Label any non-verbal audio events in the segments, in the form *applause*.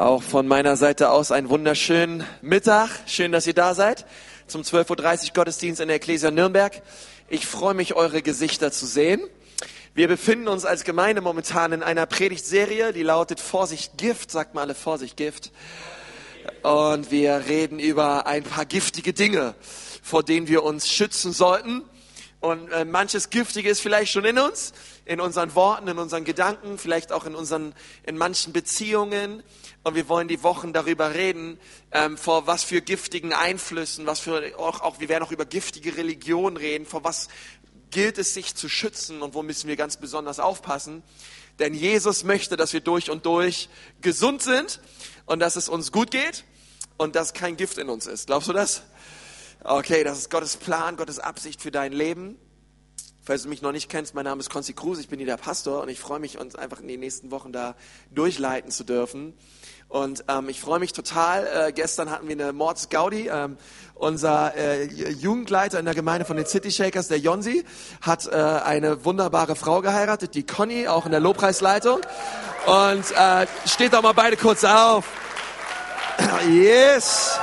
Auch von meiner Seite aus einen wunderschönen Mittag. Schön, dass ihr da seid zum 12.30 Uhr Gottesdienst in der Ecclesia Nürnberg. Ich freue mich, eure Gesichter zu sehen. Wir befinden uns als Gemeinde momentan in einer Predigtserie, die lautet Vorsicht Gift, sagt mal alle Vorsicht Gift. Und wir reden über ein paar giftige Dinge, vor denen wir uns schützen sollten. Und äh, manches Giftige ist vielleicht schon in uns, in unseren Worten, in unseren Gedanken, vielleicht auch in unseren, in manchen Beziehungen. Und wir wollen die Wochen darüber reden, ähm, vor was für giftigen Einflüssen, was für, auch, auch, wir werden auch über giftige Religion reden, vor was gilt es sich zu schützen und wo müssen wir ganz besonders aufpassen. Denn Jesus möchte, dass wir durch und durch gesund sind und dass es uns gut geht und dass kein Gift in uns ist. Glaubst du das? Okay, das ist Gottes Plan, Gottes Absicht für dein Leben. Falls du mich noch nicht kennst, mein Name ist Konzi Kruse, ich bin hier der Pastor und ich freue mich, uns einfach in den nächsten Wochen da durchleiten zu dürfen. Und ähm, ich freue mich total. Äh, gestern hatten wir eine Mords Gaudi. Ähm, unser äh, Jugendleiter in der Gemeinde von den City Shakers, der Jonsi, hat äh, eine wunderbare Frau geheiratet, die Conny, auch in der Lobpreisleitung. Und äh, steht doch mal beide kurz auf. *clears throat* Yes.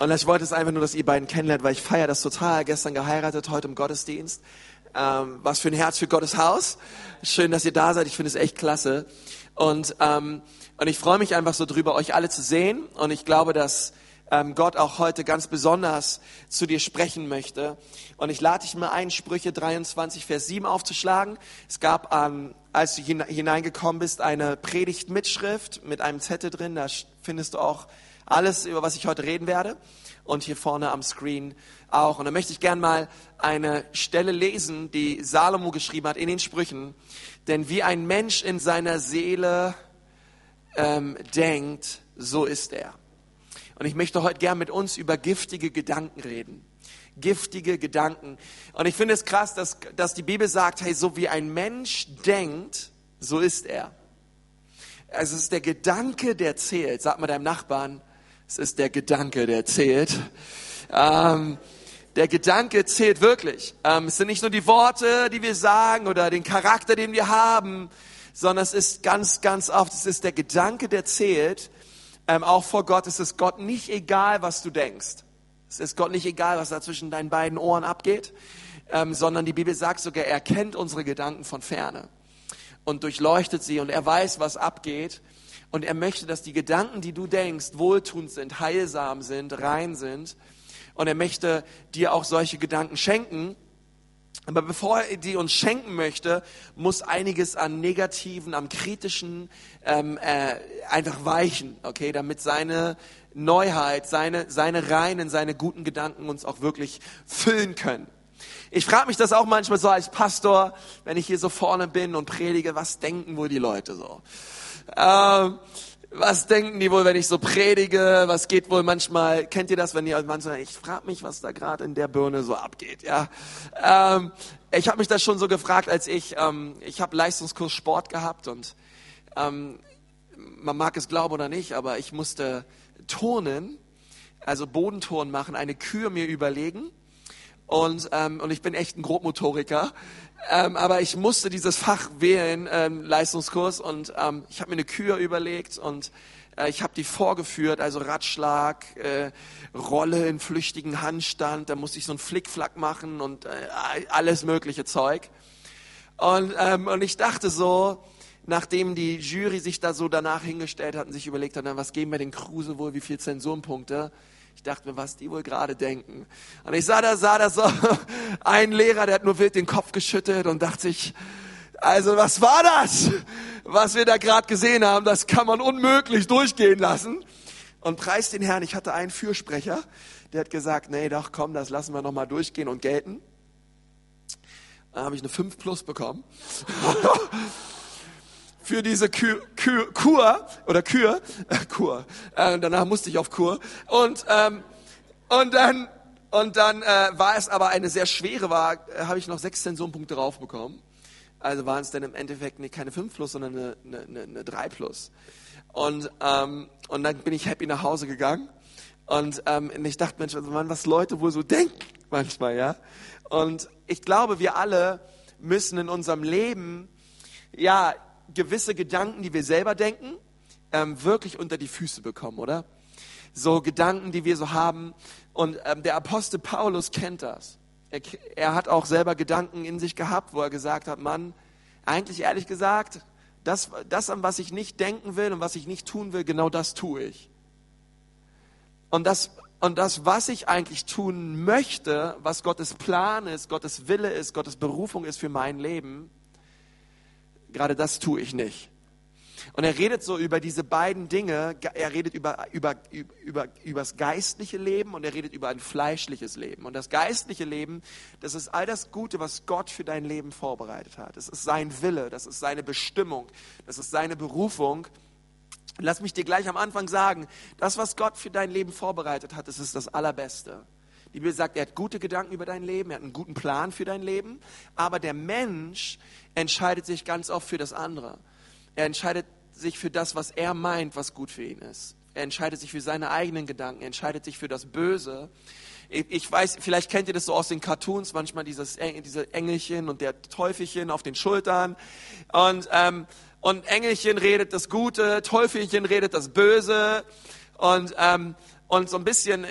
Und ich wollte es einfach nur, dass ihr beiden kennenlernt, weil ich feiere das total. Gestern geheiratet, heute im Gottesdienst. Ähm, was für ein Herz für Gottes Haus. Schön, dass ihr da seid. Ich finde es echt klasse. Und, ähm, und ich freue mich einfach so drüber, euch alle zu sehen. Und ich glaube, dass ähm, Gott auch heute ganz besonders zu dir sprechen möchte. Und ich lade dich mal ein, Sprüche 23, Vers 7 aufzuschlagen. Es gab, ähm, als du hineingekommen bist, eine Predigtmitschrift mit einem Zettel drin. Da findest du auch alles, über was ich heute reden werde. Und hier vorne am Screen auch. Und da möchte ich gern mal eine Stelle lesen, die Salomo geschrieben hat in den Sprüchen. Denn wie ein Mensch in seiner Seele ähm, denkt, so ist er. Und ich möchte heute gern mit uns über giftige Gedanken reden. Giftige Gedanken. Und ich finde es krass, dass, dass die Bibel sagt, hey, so wie ein Mensch denkt, so ist er. Also es ist der Gedanke, der zählt. Sag mal deinem Nachbarn, es ist der Gedanke, der zählt. Ähm, der Gedanke zählt wirklich. Ähm, es sind nicht nur die Worte, die wir sagen oder den Charakter, den wir haben, sondern es ist ganz, ganz oft, es ist der Gedanke, der zählt. Ähm, auch vor Gott ist es Gott nicht egal, was du denkst. Es ist Gott nicht egal, was da zwischen deinen beiden Ohren abgeht, ähm, sondern die Bibel sagt sogar, er kennt unsere Gedanken von ferne und durchleuchtet sie und er weiß, was abgeht. Und er möchte, dass die Gedanken, die du denkst, wohltuend sind, heilsam sind, rein sind. Und er möchte dir auch solche Gedanken schenken. Aber bevor er die uns schenken möchte, muss einiges an Negativen, am Kritischen ähm, äh, einfach weichen, okay, damit seine Neuheit, seine, seine reinen, seine guten Gedanken uns auch wirklich füllen können. Ich frage mich das auch manchmal so als Pastor, wenn ich hier so vorne bin und predige, was denken wohl die Leute so? Ähm, was denken die wohl, wenn ich so predige? Was geht wohl manchmal? Kennt ihr das, wenn ihr manchmal? Ich frage mich, was da gerade in der Birne so abgeht. Ja, ähm, ich habe mich das schon so gefragt, als ich ähm, ich habe Leistungskurs Sport gehabt und ähm, man mag es glauben oder nicht, aber ich musste turnen, also Bodenturnen machen, eine Kür mir überlegen und ähm, und ich bin echt ein Grobmotoriker ähm, aber ich musste dieses Fach wählen, ähm, Leistungskurs, und ähm, ich habe mir eine Kür überlegt und äh, ich habe die vorgeführt, also Ratschlag, äh, Rolle in flüchtigen Handstand, da musste ich so einen Flickflack machen und äh, alles mögliche Zeug. Und, ähm, und ich dachte so, nachdem die Jury sich da so danach hingestellt hat und sich überlegt hat, na, was geben wir den Kruse wohl, wie viel Zensurenpunkte, ich dachte mir, was die wohl gerade denken. Und ich sah da, sah da so *laughs* ein Lehrer, der hat nur wild den Kopf geschüttet und dachte sich, also was war das? Was wir da gerade gesehen haben, das kann man unmöglich durchgehen lassen. Und preis den Herrn, ich hatte einen Fürsprecher, der hat gesagt, nee, doch, komm, das lassen wir nochmal durchgehen und gelten. Dann habe ich eine 5 plus bekommen. *laughs* für diese Kur, Kur, Kur oder Kür, äh, *laughs* Kur. Äh, danach musste ich auf Kur. Und, ähm, und dann, und dann äh, war es aber eine sehr schwere, war, äh, habe ich noch sechs Zensurenpunkte drauf bekommen. Also waren es dann im Endeffekt nicht keine 5 plus, sondern eine, eine, eine 3 plus. Und, ähm, und dann bin ich happy nach Hause gegangen. Und, ähm, und ich dachte, Mensch, also man, was Leute wohl so denken manchmal, ja. Und ich glaube, wir alle müssen in unserem Leben ja, gewisse Gedanken, die wir selber denken, ähm, wirklich unter die Füße bekommen, oder? So Gedanken, die wir so haben. Und ähm, der Apostel Paulus kennt das. Er, er hat auch selber Gedanken in sich gehabt, wo er gesagt hat, Mann, eigentlich ehrlich gesagt, das, das, an was ich nicht denken will und was ich nicht tun will, genau das tue ich. Und das, und das, was ich eigentlich tun möchte, was Gottes Plan ist, Gottes Wille ist, Gottes Berufung ist für mein Leben, gerade das tue ich nicht. Und er redet so über diese beiden Dinge. Er redet über, über, über, über das geistliche Leben und er redet über ein fleischliches Leben. Und das geistliche Leben, das ist all das Gute, was Gott für dein Leben vorbereitet hat. Das ist sein Wille, das ist seine Bestimmung, das ist seine Berufung. Lass mich dir gleich am Anfang sagen, das, was Gott für dein Leben vorbereitet hat, das ist das Allerbeste. Die Bibel sagt, er hat gute Gedanken über dein Leben, er hat einen guten Plan für dein Leben, aber der Mensch entscheidet sich ganz oft für das andere. Er entscheidet sich für das, was er meint, was gut für ihn ist. Er entscheidet sich für seine eigenen Gedanken, er entscheidet sich für das Böse. Ich weiß, vielleicht kennt ihr das so aus den Cartoons, manchmal dieses, diese Engelchen und der Teufelchen auf den Schultern. Und, ähm, und Engelchen redet das Gute, Teufelchen redet das Böse. Und, ähm, und so ein bisschen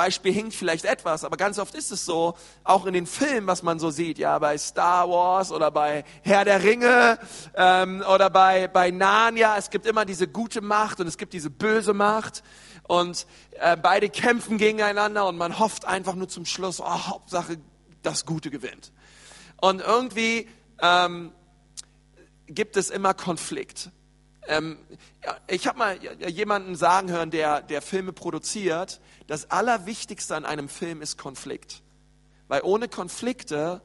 Beispiel hinkt vielleicht etwas, aber ganz oft ist es so, auch in den Filmen, was man so sieht, ja, bei Star Wars oder bei Herr der Ringe ähm, oder bei, bei Narnia, es gibt immer diese gute Macht und es gibt diese böse Macht und äh, beide kämpfen gegeneinander und man hofft einfach nur zum Schluss, oh, Hauptsache das Gute gewinnt. Und irgendwie ähm, gibt es immer Konflikt. Ähm, ich habe mal jemanden sagen hören, der, der Filme produziert, das Allerwichtigste an einem Film ist Konflikt. Weil ohne Konflikte,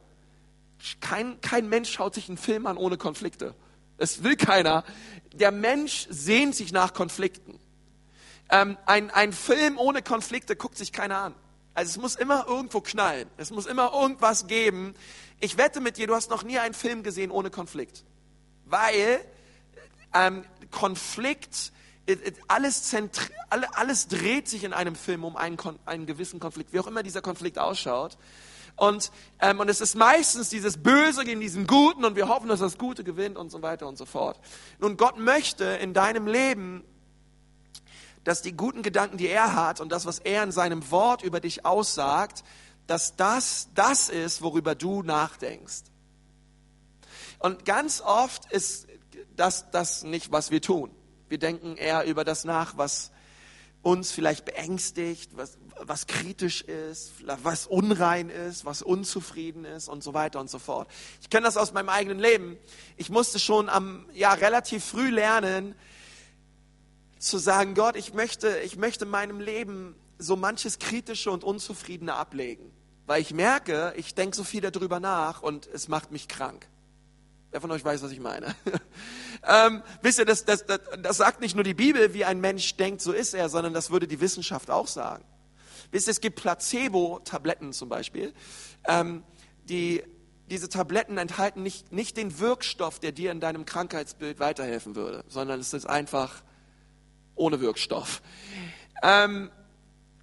kein, kein Mensch schaut sich einen Film an ohne Konflikte. Es will keiner. Der Mensch sehnt sich nach Konflikten. Ähm, ein, ein Film ohne Konflikte guckt sich keiner an. Also es muss immer irgendwo knallen. Es muss immer irgendwas geben. Ich wette mit dir, du hast noch nie einen Film gesehen ohne Konflikt. Weil ähm, Konflikt, alles, alles dreht sich in einem Film um einen, einen gewissen Konflikt, wie auch immer dieser Konflikt ausschaut. Und, ähm, und es ist meistens dieses Böse gegen diesen Guten und wir hoffen, dass das Gute gewinnt und so weiter und so fort. Nun, Gott möchte in deinem Leben, dass die guten Gedanken, die er hat und das, was er in seinem Wort über dich aussagt, dass das das ist, worüber du nachdenkst. Und ganz oft ist das, das nicht, was wir tun. Wir denken eher über das nach, was uns vielleicht beängstigt, was, was kritisch ist, was unrein ist, was unzufrieden ist und so weiter und so fort. Ich kenne das aus meinem eigenen Leben. Ich musste schon am, ja, relativ früh lernen, zu sagen, Gott, ich möchte, ich möchte meinem Leben so manches Kritische und Unzufriedene ablegen. Weil ich merke, ich denke so viel darüber nach und es macht mich krank. Wer von euch weiß, was ich meine? *laughs* ähm, wisst ihr, das, das, das, das sagt nicht nur die Bibel, wie ein Mensch denkt, so ist er, sondern das würde die Wissenschaft auch sagen. Wisst ihr, es gibt Placebo-Tabletten zum Beispiel. Ähm, die, diese Tabletten enthalten nicht, nicht den Wirkstoff, der dir in deinem Krankheitsbild weiterhelfen würde, sondern es ist einfach ohne Wirkstoff. Ähm,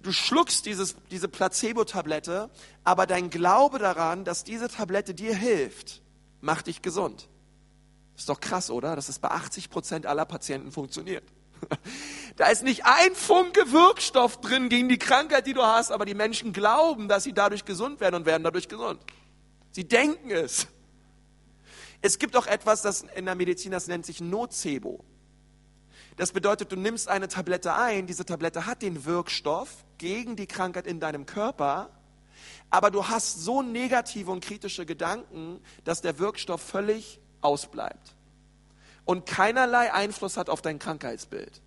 du schluckst dieses, diese Placebo-Tablette, aber dein Glaube daran, dass diese Tablette dir hilft, macht dich gesund. Ist doch krass, oder? Dass es bei 80 Prozent aller Patienten funktioniert. *laughs* Da ist nicht ein Funke Wirkstoff drin gegen die Krankheit, die du hast, aber die Menschen glauben, dass sie dadurch gesund werden und werden dadurch gesund. Sie denken es. Es gibt auch etwas, das in der Medizin, das nennt sich Nocebo. Das bedeutet, du nimmst eine Tablette ein, diese Tablette hat den Wirkstoff gegen die Krankheit in deinem Körper, aber du hast so negative und kritische Gedanken, dass der Wirkstoff völlig ausbleibt und keinerlei Einfluss hat auf dein Krankheitsbild.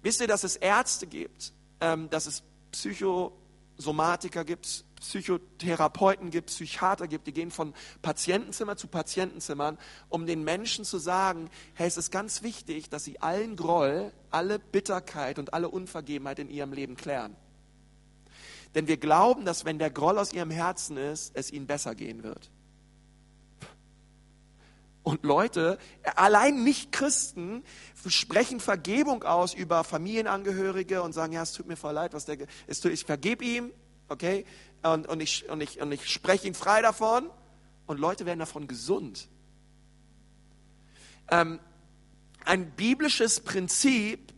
Wisst ihr, dass es Ärzte gibt, ähm, dass es Psychosomatiker gibt, Psychotherapeuten gibt, Psychiater gibt, die gehen von Patientenzimmer zu Patientenzimmern, um den Menschen zu sagen, hey, es ist ganz wichtig, dass sie allen Groll, alle Bitterkeit und alle Unvergebenheit in ihrem Leben klären. Denn wir glauben, dass wenn der Groll aus ihrem Herzen ist, es ihnen besser gehen wird. Und Leute, allein nicht Christen, sprechen Vergebung aus über Familienangehörige und sagen, ja, es tut mir voll leid, was der, es tut, ich vergebe ihm, okay, und, und, ich, und, ich, und ich spreche ihn frei davon. Und Leute werden davon gesund. ähm, ein biblisches Prinzip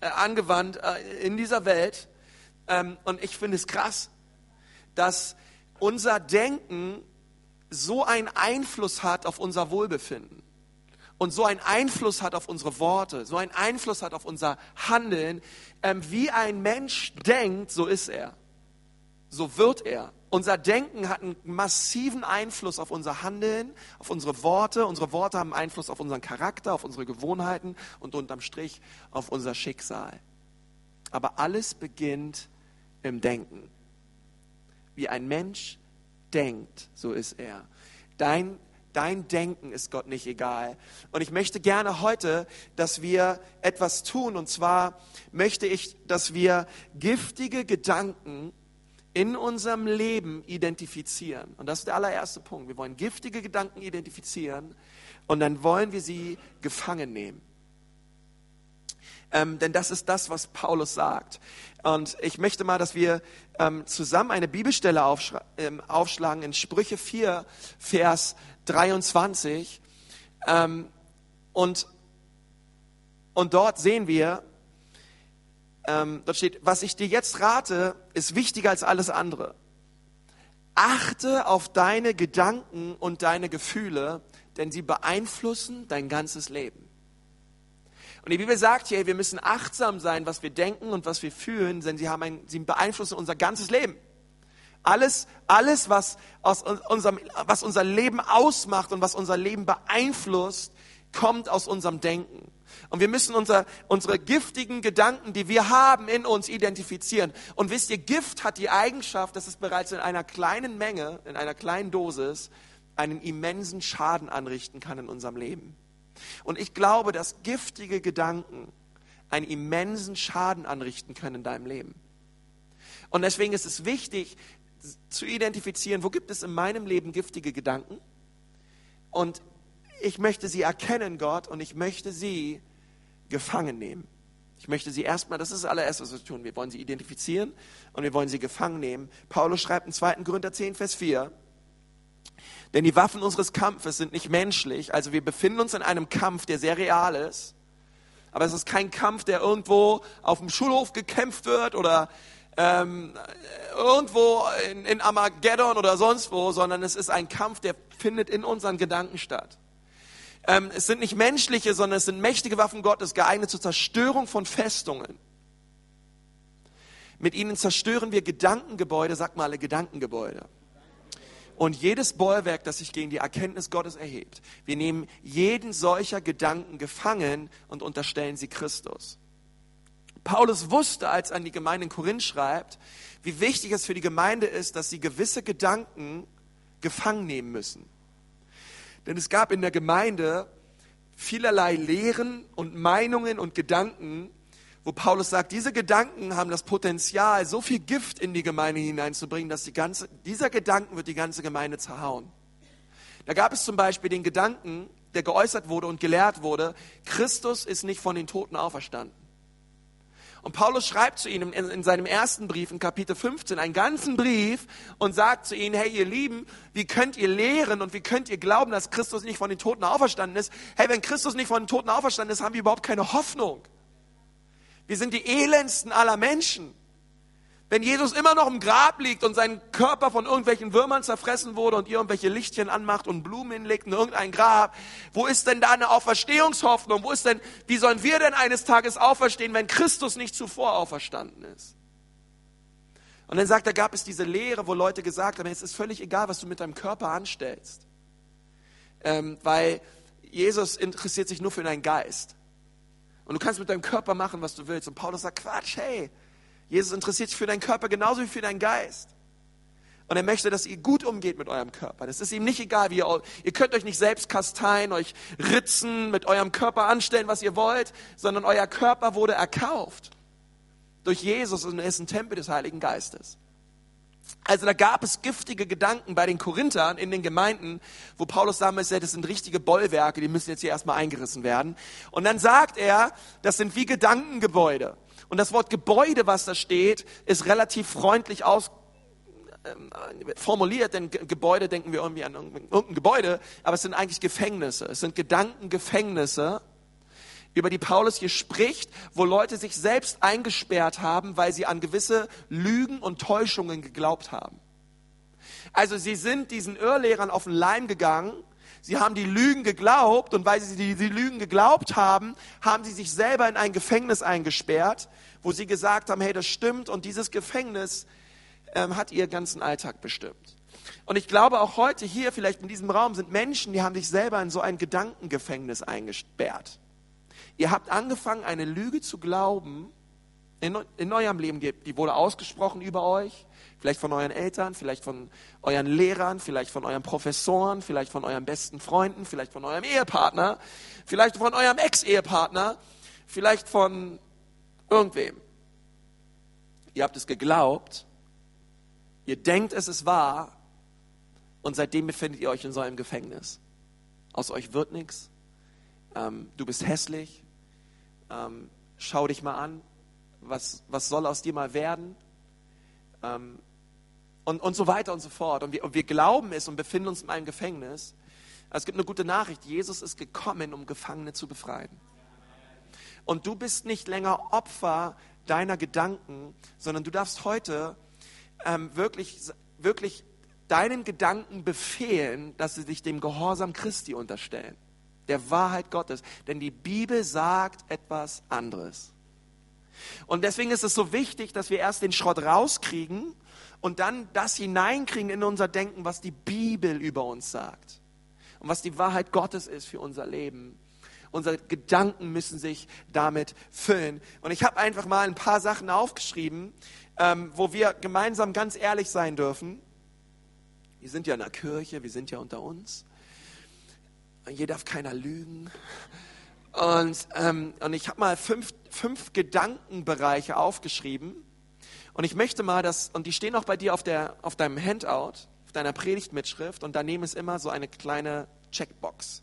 äh, angewandt äh, in dieser Welt. Ähm, und ich finde es krass, dass unser Denken so einen Einfluss hat auf unser Wohlbefinden und so einen Einfluss hat auf unsere Worte, so einen Einfluss hat auf unser Handeln. Ähm, wie ein Mensch denkt, so ist er, so wird er. Unser Denken hat einen massiven Einfluss auf unser Handeln, auf unsere Worte. Unsere Worte haben Einfluss auf unseren Charakter, auf unsere Gewohnheiten und unterm Strich auf unser Schicksal. Aber alles beginnt im Denken. Wie ein Mensch denkt, so ist er. Dein, dein Denken ist Gott nicht egal. Und ich möchte gerne heute, dass wir etwas tun. Und zwar möchte ich, dass wir giftige Gedanken in unserem Leben identifizieren. Und das ist der allererste Punkt. Wir wollen giftige Gedanken identifizieren und dann wollen wir sie gefangen nehmen. Ähm, denn das ist das, was Paulus sagt. Und ich möchte mal, dass wir ähm, zusammen eine Bibelstelle ähm, aufschlagen in Sprüche 4, Vers 23. Ähm, und, und dort sehen wir, ähm, dort steht, was ich dir jetzt rate, ist wichtiger als alles andere. Achte auf deine Gedanken und deine Gefühle, denn sie beeinflussen dein ganzes Leben. Und die Bibel sagt hier, wir müssen achtsam sein, was wir denken und was wir fühlen, denn sie, haben ein, sie beeinflussen unser ganzes Leben. Alles, alles was, aus unserem, was unser Leben ausmacht und was unser Leben beeinflusst, kommt aus unserem Denken. Und wir müssen unser, unsere giftigen Gedanken, die wir haben, in uns identifizieren. Und wisst ihr, Gift hat die Eigenschaft, dass es bereits in einer kleinen Menge, in einer kleinen Dosis, einen immensen Schaden anrichten kann in unserem Leben. Und ich glaube, dass giftige Gedanken einen immensen Schaden anrichten können in deinem Leben. Und deswegen ist es wichtig zu identifizieren, wo gibt es in meinem Leben giftige Gedanken? Und ich möchte sie erkennen, Gott, und ich möchte sie gefangen nehmen. Ich möchte sie erstmal, das ist das allererste, was wir tun. Wir wollen sie identifizieren und wir wollen sie gefangen nehmen. Paulus schreibt in 2. Korinther 10, Vers 4, denn die Waffen unseres Kampfes sind nicht menschlich. Also wir befinden uns in einem Kampf, der sehr real ist. Aber es ist kein Kampf, der irgendwo auf dem Schulhof gekämpft wird oder ähm, irgendwo in, in Armageddon oder sonst wo, sondern es ist ein Kampf, der findet in unseren Gedanken statt. Ähm, es sind nicht menschliche, sondern es sind mächtige Waffen Gottes, geeignet zur Zerstörung von Festungen. Mit ihnen zerstören wir Gedankengebäude, sag mal alle Gedankengebäude. Und jedes Bollwerk, das sich gegen die Erkenntnis Gottes erhebt. Wir nehmen jeden solcher Gedanken gefangen und unterstellen sie Christus. Paulus wusste, als er an die Gemeinde in Korinth schreibt, wie wichtig es für die Gemeinde ist, dass sie gewisse Gedanken gefangen nehmen müssen. Denn es gab in der Gemeinde vielerlei Lehren und Meinungen und Gedanken, wo Paulus sagt, diese Gedanken haben das Potenzial, so viel Gift in die Gemeinde hineinzubringen, dass die ganze, dieser Gedanken wird die ganze Gemeinde zerhauen. Da gab es zum Beispiel den Gedanken, der geäußert wurde und gelehrt wurde, Christus ist nicht von den Toten auferstanden. Und Paulus schreibt zu ihnen in, in, seinem ersten Brief, in Kapitel 15, einen ganzen Brief und sagt zu ihnen, hey ihr Lieben, wie könnt ihr lehren und wie könnt ihr glauben, dass Christus nicht von den Toten auferstanden ist? Hey, wenn Christus nicht von den Toten auferstanden ist, haben wir überhaupt keine Hoffnung. Wir sind die elendsten aller Menschen. Wenn Jesus immer noch im Grab liegt und sein Körper von irgendwelchen Würmern zerfressen wurde und irgendwelche Lichtchen anmacht und Blumen hinlegt in irgendein Grab, wo ist denn da eine Auferstehungshoffnung? Wo ist denn, wie sollen wir denn eines Tages auferstehen, wenn Christus nicht zuvor auferstanden ist? Und dann sagt er, gab es diese Lehre, wo Leute gesagt haben, es ist völlig egal, was du mit deinem Körper anstellst. Ähm, weil Jesus interessiert sich nur für deinen Geist. Und du kannst mit deinem Körper machen, was du willst. Und Paulus sagt, Quatsch, hey, Jesus interessiert sich für deinen Körper genauso wie für deinen Geist. Und er möchte, dass ihr gut umgeht mit eurem Körper. Das ist ihm nicht egal, wie ihr, ihr könnt euch nicht selbst kasteien, euch ritzen, mit eurem Körper anstellen, was ihr wollt, sondern euer Körper wurde erkauft durch Jesus und er ist ein Tempel des Heiligen Geistes. Also da gab es giftige Gedanken bei den Korinthern in den Gemeinden, wo Paulus damals sagt, das sind richtige Bollwerke, die müssen jetzt hier erstmal eingerissen werden. Und dann sagt er, das sind wie Gedankengebäude. Und das Wort Gebäude, was da steht, ist relativ freundlich aus, ähm, formuliert, denn Gebäude denken wir irgendwie an irgendein Gebäude, aber es sind eigentlich Gefängnisse. Es sind Gedankengefängnisse, über die Paulus hier spricht, wo Leute sich selbst eingesperrt haben, weil sie an gewisse Lügen und Täuschungen geglaubt haben. Also sie sind diesen Irrlehrern auf den Leim gegangen, sie haben die Lügen geglaubt und weil sie die, die Lügen geglaubt haben, haben sie sich selber in ein Gefängnis eingesperrt, wo sie gesagt haben, hey, das stimmt und dieses Gefängnis ähm, hat ihr ganzen Alltag bestimmt. Und ich glaube auch heute hier, vielleicht in diesem Raum, sind Menschen, die haben sich selber in so ein Gedankengefängnis eingesperrt. Ihr habt angefangen, eine Lüge zu glauben in, in eurem Leben. Die, die wurde ausgesprochen über euch, vielleicht von euren Eltern, vielleicht von euren Lehrern, vielleicht von euren Professoren, vielleicht von euren besten Freunden, vielleicht von eurem Ehepartner, vielleicht von eurem Ex-Ehepartner, vielleicht von irgendwem. Ihr habt es geglaubt, ihr denkt, es ist wahr und seitdem befindet ihr euch in so einem Gefängnis. Aus euch wird nichts. Ähm, du bist hässlich ähm, schau dich mal an, was, was soll aus dir mal werden? Ähm, und, und so weiter und so fort. Und wir, und wir glauben es und befinden uns in einem Gefängnis. es gibt eine gute Nachricht. Jesus ist gekommen, um Gefangene zu befreien. Und du bist nicht länger Opfer deiner Gedanken, sondern du darfst heute ähm, wirklich, wirklich deinen Gedanken befehlen, dass sie sich dem Gehorsam Christi unterstellen der Wahrheit Gottes. Denn die Bibel sagt etwas anderes. Und deswegen ist es so wichtig, dass wir erst den Schrott rauskriegen und dann das hineinkriegen in unser Denken, was die Bibel über uns sagt und was die Wahrheit Gottes ist für unser Leben. Unsere Gedanken müssen sich damit füllen. Und ich habe einfach mal ein paar Sachen aufgeschrieben, ähm, wo wir gemeinsam ganz ehrlich sein dürfen. Wir sind ja in der Kirche, wir sind ja unter uns hier darf keiner lügen. Und, ähm, und ich habe mal fünf, fünf Gedankenbereiche aufgeschrieben. Und ich möchte mal das, und die stehen auch bei dir auf, der, auf deinem Handout, auf deiner Predigtmitschrift. Und daneben ist immer so eine kleine Checkbox.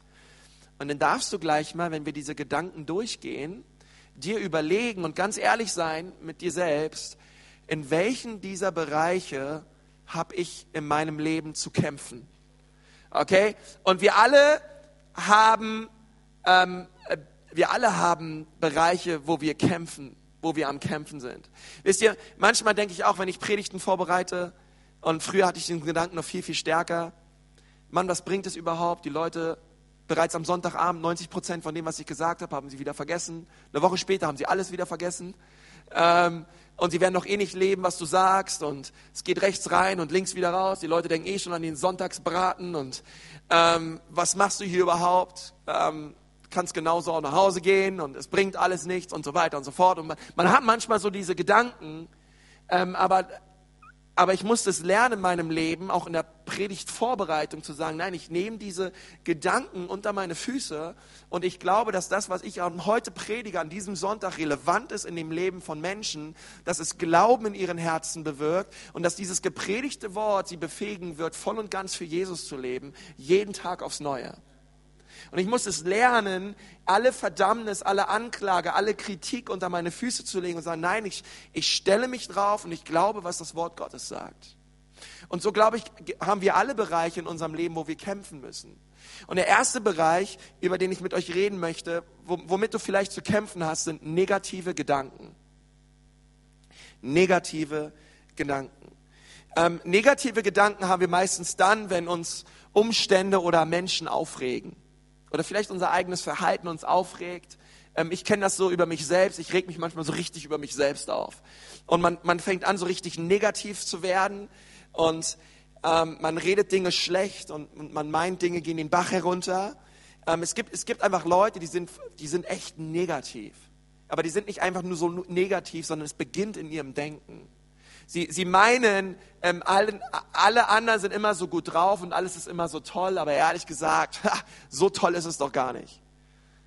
Und dann darfst du gleich mal, wenn wir diese Gedanken durchgehen, dir überlegen und ganz ehrlich sein mit dir selbst, in welchen dieser Bereiche habe ich in meinem Leben zu kämpfen. Okay? Und wir alle haben, ähm, äh, wir alle haben Bereiche, wo wir kämpfen, wo wir am Kämpfen sind. Wisst ihr, manchmal denke ich auch, wenn ich Predigten vorbereite, und früher hatte ich den Gedanken noch viel, viel stärker, Mann, was bringt es überhaupt? Die Leute bereits am Sonntagabend, 90 Prozent von dem, was ich gesagt habe, haben sie wieder vergessen. Eine Woche später haben sie alles wieder vergessen. Ähm, und sie werden noch eh nicht leben, was du sagst. Und es geht rechts rein und links wieder raus. Die Leute denken eh schon an den Sonntagsbraten. Und ähm, was machst du hier überhaupt? Ähm, kannst genauso auch nach Hause gehen und es bringt alles nichts und so weiter und so fort. Und man, man hat manchmal so diese Gedanken, ähm, aber aber ich musste es lernen in meinem Leben, auch in der Predigtvorbereitung zu sagen, nein, ich nehme diese Gedanken unter meine Füße und ich glaube, dass das, was ich heute predige an diesem Sonntag relevant ist in dem Leben von Menschen, dass es Glauben in ihren Herzen bewirkt und dass dieses gepredigte Wort sie befähigen wird, voll und ganz für Jesus zu leben, jeden Tag aufs Neue. Und ich muss es lernen, alle Verdammnis, alle Anklage, alle Kritik unter meine Füße zu legen und sagen, nein, ich, ich stelle mich drauf und ich glaube, was das Wort Gottes sagt. Und so, glaube ich, haben wir alle Bereiche in unserem Leben, wo wir kämpfen müssen. Und der erste Bereich, über den ich mit euch reden möchte, womit du vielleicht zu kämpfen hast, sind negative Gedanken. Negative Gedanken. Ähm, negative Gedanken haben wir meistens dann, wenn uns Umstände oder Menschen aufregen oder vielleicht unser eigenes Verhalten uns aufregt. Ähm, ich kenne das so über mich selbst. Ich reg mich manchmal so richtig über mich selbst auf. Und man, man fängt an, so richtig negativ zu werden. Und ähm, man redet Dinge schlecht und, und, man meint, Dinge gehen den Bach herunter. Ähm, es, gibt, es gibt einfach Leute, die sind, die sind echt negativ. Aber die sind nicht einfach nur so negativ, sondern es beginnt in ihrem Denken. Sie, sie meinen, ähm, alle, alle anderen sind immer so gut drauf und alles ist immer so toll, aber ehrlich gesagt, *laughs* ha, so toll ist es doch gar nicht.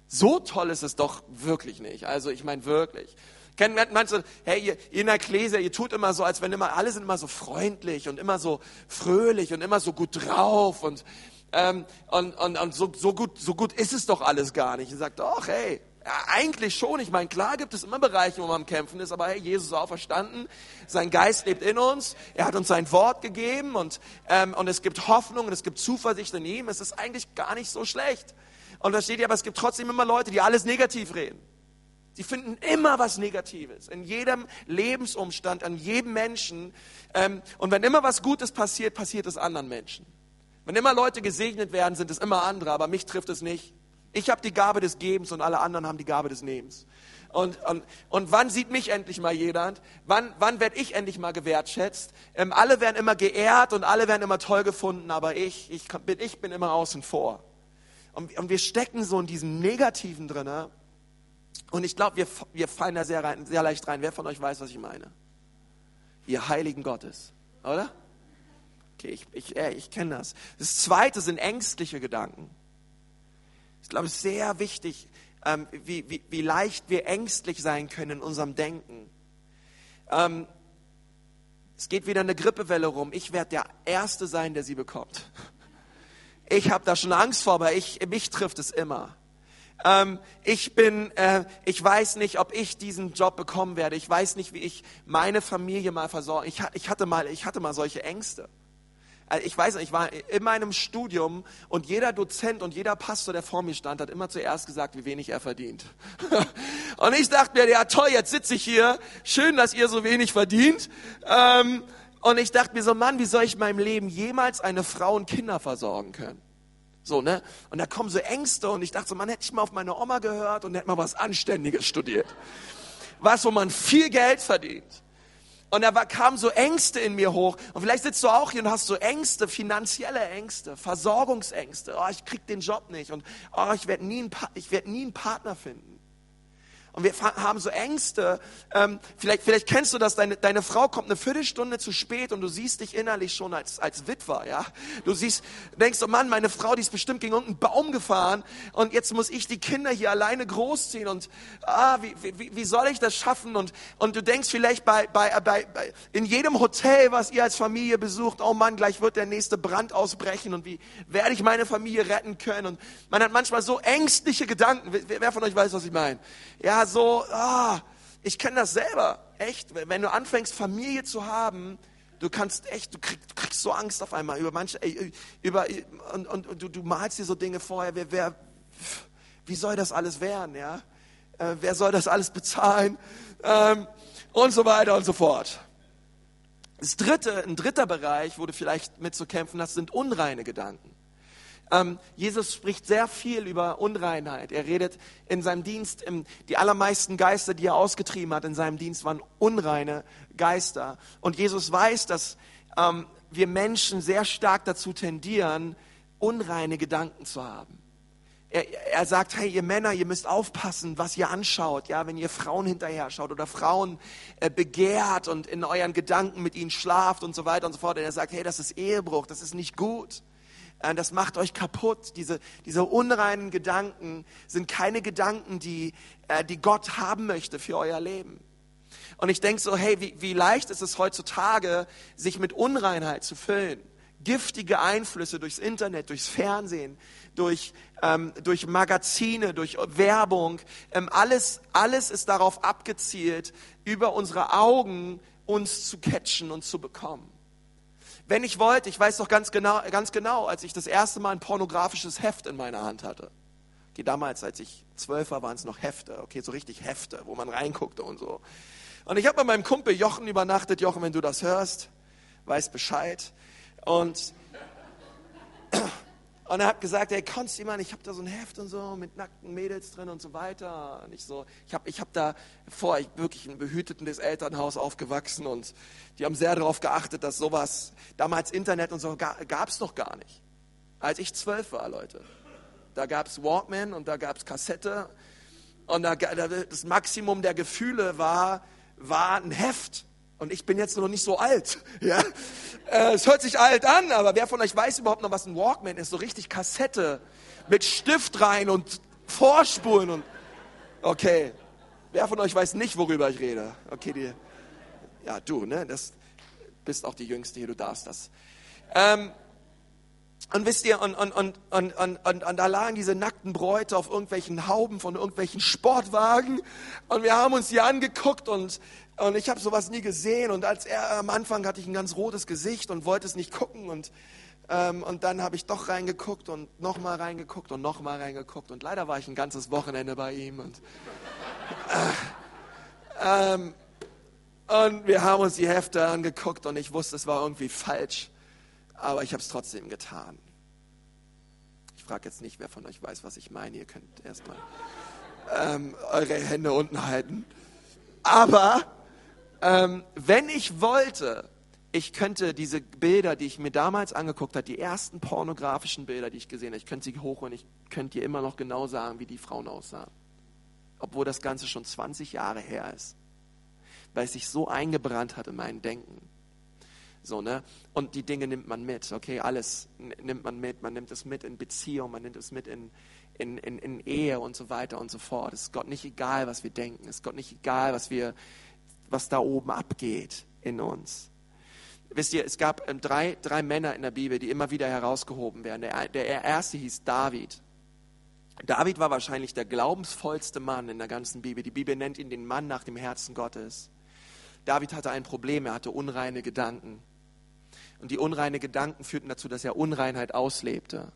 So toll ist es doch wirklich nicht. Also ich meine wirklich. Kennen manche, hey, ihr, ihr in der Gläser, ihr tut immer so, als wenn immer, alle sind immer so freundlich und immer so fröhlich und immer so gut drauf und, ähm, und, und, und so, so, gut, so gut ist es doch alles gar nicht. Ihr sagt, doch, hey, Ja, eigentlich schon. Ich meine, klar gibt es immer Bereiche, wo man am Kämpfen ist, aber hey, Jesus ist auferstanden, sein Geist lebt in uns, er hat uns sein Wort gegeben und, ähm, und es gibt Hoffnung und es gibt Zuversicht in ihm. Es ist eigentlich gar nicht so schlecht. Und da steht ja, aber es gibt trotzdem immer Leute, die alles negativ reden. Sie finden immer was Negatives, in jedem Lebensumstand, an jedem Menschen. Ähm, und wenn immer was Gutes passiert, passiert es anderen Menschen. Wenn immer Leute gesegnet werden, sind es immer andere, aber mich trifft es nicht. Ich habe die Gabe des Gebens und alle anderen haben die Gabe des Nehmens. Und, und, und wann sieht mich endlich mal jemand? Wann, wann werde ich endlich mal gewertschätzt? Ähm, alle werden immer geehrt und alle werden immer toll gefunden, aber ich, ich, bin, ich bin immer außen vor. Und, und wir stecken so in diesem Negativen drin. Und ich glaube, wir, wir fallen da sehr, rein, sehr leicht rein. Wer von euch weiß, was ich meine? Ihr Heiligen Gottes, oder? Okay, ich, ich, ich kenne das. Das Zweite sind ängstliche Gedanken. Ich glaube, es ist sehr wichtig, ähm, wie, wie, wie leicht wir ängstlich sein können in unserem Denken. Ähm, es geht wieder eine Grippewelle rum. Ich werde der Erste sein, der sie bekommt. Ich habe da schon Angst vor, aber ich, mich trifft es immer. Ähm, ich bin, äh, ich weiß nicht, ob ich diesen Job bekommen werde. Ich weiß nicht, wie ich meine Familie mal versorge. Ich, ich hatte mal, ich hatte mal solche Ängste. Äh, ich weiß nicht, ich war in meinem Studium und jeder Dozent und jeder Pastor, der vor mir stand, hat immer zuerst gesagt, wie wenig er verdient. *laughs* und ich dachte mir, ja toll, jetzt sitze ich hier, schön, dass ihr so wenig verdient. Ähm, und ich dachte mir so, Mann, wie soll ich in meinem Leben jemals eine Frau und Kinder versorgen können? So, ne? Und da kommen so Ängste und ich dachte so, man hätte ich mal auf meine Oma gehört und hätte mal was Anständiges studiert. Was, wo man viel Geld verdient. Und da war, kamen so Ängste in mir hoch. Und vielleicht sitzt du auch hier und hast so Ängste, finanzielle Ängste, Versorgungsängste. Oh, ich krieg den Job nicht und oh, ich werde nie, werd nie einen Partner finden. Und wir haben so Ängste. Ähm, vielleicht, vielleicht kennst du das, deine, deine Frau kommt eine Viertelstunde zu spät und du siehst dich innerlich schon als, als Witwer, ja. Du siehst, denkst, oh Mann, meine Frau, die ist bestimmt gegen irgendeinen Baum gefahren und jetzt muss ich die Kinder hier alleine großziehen und ah, wie, wie, wie soll ich das schaffen? Und, und du denkst vielleicht bei, bei, bei, bei, in jedem Hotel, was ihr als Familie besucht, oh Mann, gleich wird der nächste Brand ausbrechen und wie werde ich meine Familie retten können? Und man hat manchmal so ängstliche Gedanken. Wer, wer von euch weiß, was ich meine? Ja, so, ah, ich kenne das selber, echt. Wenn du anfängst, Familie zu haben, du kannst echt, du kriegst, du kriegst so Angst auf einmal über manche, über, und, und, und du, du malst dir so Dinge vorher, wer, wer, wie soll das alles werden, ja? Äh, wer soll das alles bezahlen? Ähm, und so weiter und so fort. Das dritte, ein dritter Bereich, wo du vielleicht mit zu kämpfen hast, sind unreine Gedanken. Ähm, Jesus spricht sehr viel über Unreinheit. Er redet in seinem Dienst, im, die allermeisten Geister, die er ausgetrieben hat in seinem Dienst, waren unreine Geister. Und Jesus weiß, dass ähm, wir Menschen sehr stark dazu tendieren, unreine Gedanken zu haben. Er, er, sagt, hey, ihr Männer, ihr müsst aufpassen, was ihr anschaut, ja, wenn ihr Frauen hinterher schaut oder Frauen äh, begehrt und in euren Gedanken mit ihnen schlaft und so weiter und so fort. Und er sagt, hey, das ist Ehebruch, das ist nicht gut. Äh, das macht euch kaputt. Diese, diese unreinen Gedanken sind keine Gedanken, die, äh, die Gott haben möchte für euer Leben. Und ich denke so, hey, wie, wie leicht ist es heutzutage, sich mit Unreinheit zu füllen? Giftige Einflüsse durchs Internet, durchs Fernsehen, durch, ähm, durch Magazine, durch Werbung. Ähm, alles, alles ist darauf abgezielt, über unsere Augen uns zu catchen und zu bekommen. Wenn ich wollte, ich weiß doch ganz genau, ganz genau, als ich das erste Mal ein pornografisches Heft in meiner Hand hatte. Okay, damals, als ich zwölf war, waren es noch Hefte, okay, so richtig Hefte, wo man reinguckte und so. Und ich habe bei meinem Kumpel Jochen übernachtet. Jochen, wenn du das hörst, weiß Bescheid. Und und er hat gesagt, ey, Konsti, Mann, ich habe da so ein Heft und so mit nackten Mädels drin und so weiter. Und ich so, ich habe ich hab da vor, ich wirklich ein behütetes Elternhaus aufgewachsen und die haben sehr darauf geachtet, dass sowas, damals Internet und so, gab es noch gar nicht. Als ich zwölf war, Leute. Da gab es Walkman und da gab es Kassette. Und da, das Maximum der Gefühle war, war ein Heft. Und ich bin jetzt noch nicht so alt. *laughs* Ja? Äh, es hört sich alt an, aber wer von euch weiß überhaupt noch, was ein Walkman ist? So richtig Kassette mit Stift rein und Vorspulen und okay. Wer von euch weiß nicht, worüber ich rede? Okay, die, ja du, ne? Das bist auch die Jüngste hier, du darfst das. Ähm, und wisst ihr, und, und, und, und, und, und, und da lagen diese nackten Bräute auf irgendwelchen Hauben von irgendwelchen Sportwagen. Und wir haben uns die angeguckt und, und ich habe sowas nie gesehen. Und als er am Anfang hatte ich ein ganz rotes Gesicht und wollte es nicht gucken. Und, ähm, und dann habe ich doch reingeguckt und nochmal reingeguckt und nochmal reingeguckt. Und leider war ich ein ganzes Wochenende bei ihm. Und, äh, ähm, und wir haben uns die Hefte angeguckt und ich wusste, es war irgendwie falsch aber ich habe es trotzdem getan. Ich frage jetzt nicht, wer von euch weiß, was ich meine. Ihr könnt erstmal ähm, eure Hände unten halten. Aber ähm, wenn ich wollte, ich könnte diese Bilder, die ich mir damals angeguckt habe, die ersten pornografischen Bilder, die ich gesehen habe, ich könnte sie hoch ich könnte dir immer noch genau sagen, wie die Frauen aussahen. Obwohl das Ganze schon 20 Jahre her ist. Weil es sich so eingebrannt hat in mein Denken. So, ne? Und die Dinge nimmt man mit, okay? Alles nimmt man mit. Man nimmt es mit in Beziehung, man nimmt es mit in, in, in, in Ehe und so weiter und so fort. Es ist Gott nicht egal, was wir denken. Es ist Gott nicht egal, was, wir, was da oben abgeht in uns. Wisst ihr, es gab ähm, drei, drei Männer in der Bibel, die immer wieder herausgehoben werden. Der, der erste hieß David. David war wahrscheinlich der glaubensvollste Mann in der ganzen Bibel. Die Bibel nennt ihn den Mann nach dem Herzen Gottes. David hatte ein Problem, er hatte unreine Gedanken. Und die unreinen Gedanken führten dazu, dass er Unreinheit auslebte.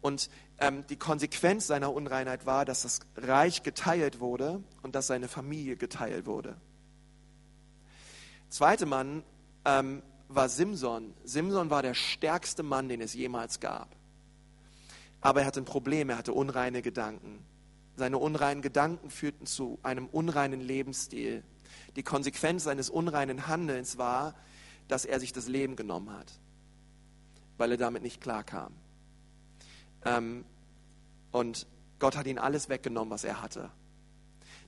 Und ähm, die Konsequenz seiner Unreinheit war, dass das Reich geteilt wurde und dass seine Familie geteilt wurde. Zweiter Mann ähm, war Simson. Simson war der stärkste Mann, den es jemals gab. Aber er hatte ein Problem, er hatte unreine Gedanken. Seine unreinen Gedanken führten zu einem unreinen Lebensstil. Die Konsequenz seines unreinen Handelns war, dass er sich das Leben genommen hat, weil er damit nicht klarkam. Ähm, und Gott hat ihn alles weggenommen, was er hatte.